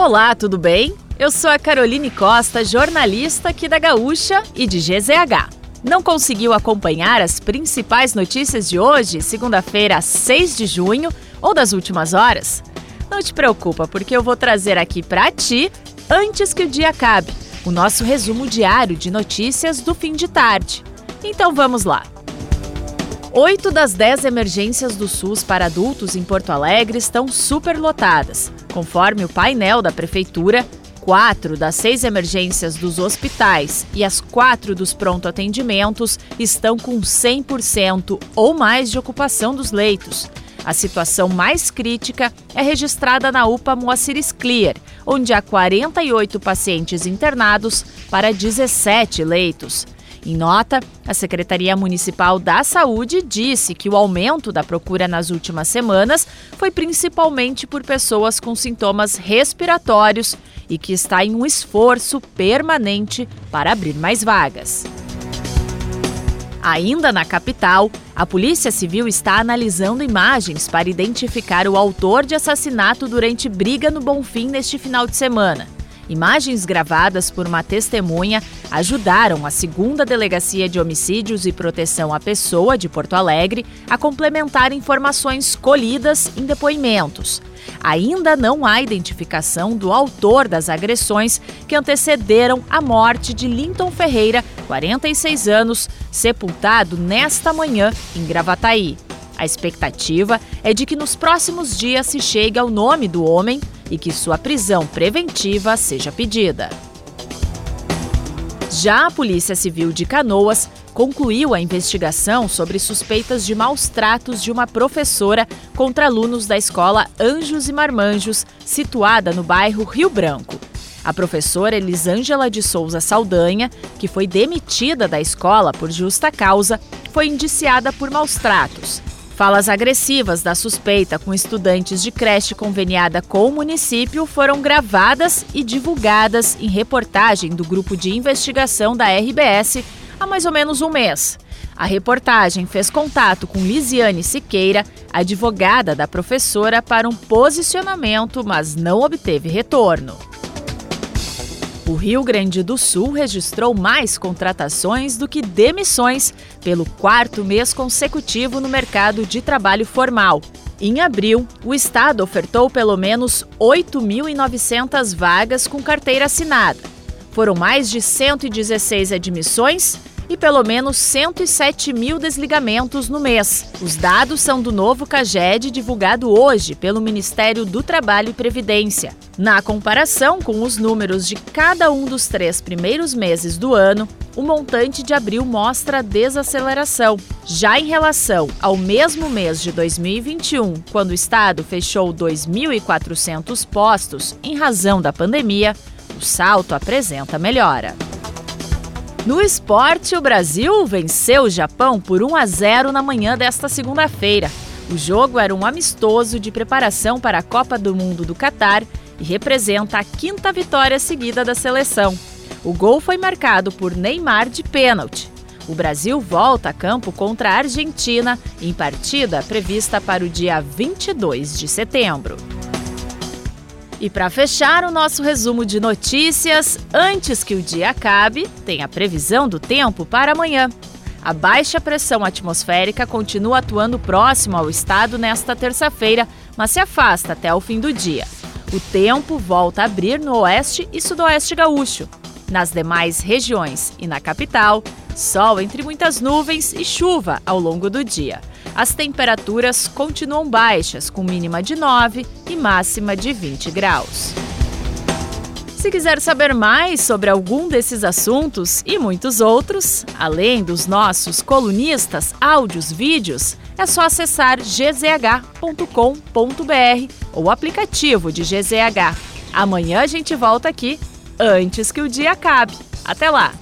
Olá, tudo bem? Eu sou a Caroline Costa, jornalista aqui da Gaúcha e de GZH. Não conseguiu acompanhar as principais notícias de hoje, segunda-feira, 6 de junho, ou das últimas horas? Não te preocupa, porque eu vou trazer aqui para ti, antes que o dia acabe, o nosso resumo diário de notícias do fim de tarde. Então vamos lá. Oito das dez emergências do SUS para adultos em Porto Alegre estão superlotadas. Conforme o painel da Prefeitura, quatro das seis emergências dos hospitais e as quatro dos pronto-atendimentos estão com 100% ou mais de ocupação dos leitos. A situação mais crítica é registrada na UPA Moacir Clear, onde há 48 pacientes internados para 17 leitos. Em nota, a Secretaria Municipal da Saúde disse que o aumento da procura nas últimas semanas foi principalmente por pessoas com sintomas respiratórios e que está em um esforço permanente para abrir mais vagas. Ainda na capital, a Polícia Civil está analisando imagens para identificar o autor de assassinato durante briga no Bonfim neste final de semana. Imagens gravadas por uma testemunha ajudaram a segunda Delegacia de Homicídios e Proteção à Pessoa de Porto Alegre a complementar informações colhidas em depoimentos. Ainda não há identificação do autor das agressões que antecederam a morte de Linton Ferreira, 46 anos, sepultado nesta manhã em Gravataí. A expectativa é de que nos próximos dias se chegue ao nome do homem e que sua prisão preventiva seja pedida. Já a Polícia Civil de Canoas concluiu a investigação sobre suspeitas de maus tratos de uma professora contra alunos da escola Anjos e Marmanjos, situada no bairro Rio Branco. A professora Elisângela de Souza Saldanha, que foi demitida da escola por justa causa, foi indiciada por maus tratos. Falas agressivas da suspeita com estudantes de creche conveniada com o município foram gravadas e divulgadas em reportagem do grupo de investigação da RBS há mais ou menos um mês. A reportagem fez contato com Lisiane Siqueira, advogada da professora, para um posicionamento, mas não obteve retorno. O Rio Grande do Sul registrou mais contratações do que demissões pelo quarto mês consecutivo no mercado de trabalho formal. Em abril, o estado ofertou pelo menos 8.900 vagas com carteira assinada. Foram mais de 116 admissões e pelo menos 107 mil desligamentos no mês. Os dados são do novo CAGED divulgado hoje pelo Ministério do Trabalho e Previdência. Na comparação com os números de cada um dos três primeiros meses do ano, o montante de abril mostra desaceleração. Já em relação ao mesmo mês de 2021, quando o Estado fechou 2.400 postos em razão da pandemia, o salto apresenta melhora. No esporte, o Brasil venceu o Japão por 1 a 0 na manhã desta segunda-feira. O jogo era um amistoso de preparação para a Copa do Mundo do Catar e representa a quinta vitória seguida da seleção. O gol foi marcado por Neymar de pênalti. O Brasil volta a campo contra a Argentina em partida prevista para o dia 22 de setembro. E para fechar o nosso resumo de notícias, antes que o dia acabe, tem a previsão do tempo para amanhã. A baixa pressão atmosférica continua atuando próximo ao estado nesta terça-feira, mas se afasta até o fim do dia. O tempo volta a abrir no oeste e sudoeste gaúcho. Nas demais regiões e na capital, sol entre muitas nuvens e chuva ao longo do dia. As temperaturas continuam baixas, com mínima de 9 e máxima de 20 graus. Se quiser saber mais sobre algum desses assuntos e muitos outros, além dos nossos colunistas, áudios, vídeos, é só acessar gzh.com.br ou o aplicativo de GZH. Amanhã a gente volta aqui antes que o dia acabe. Até lá!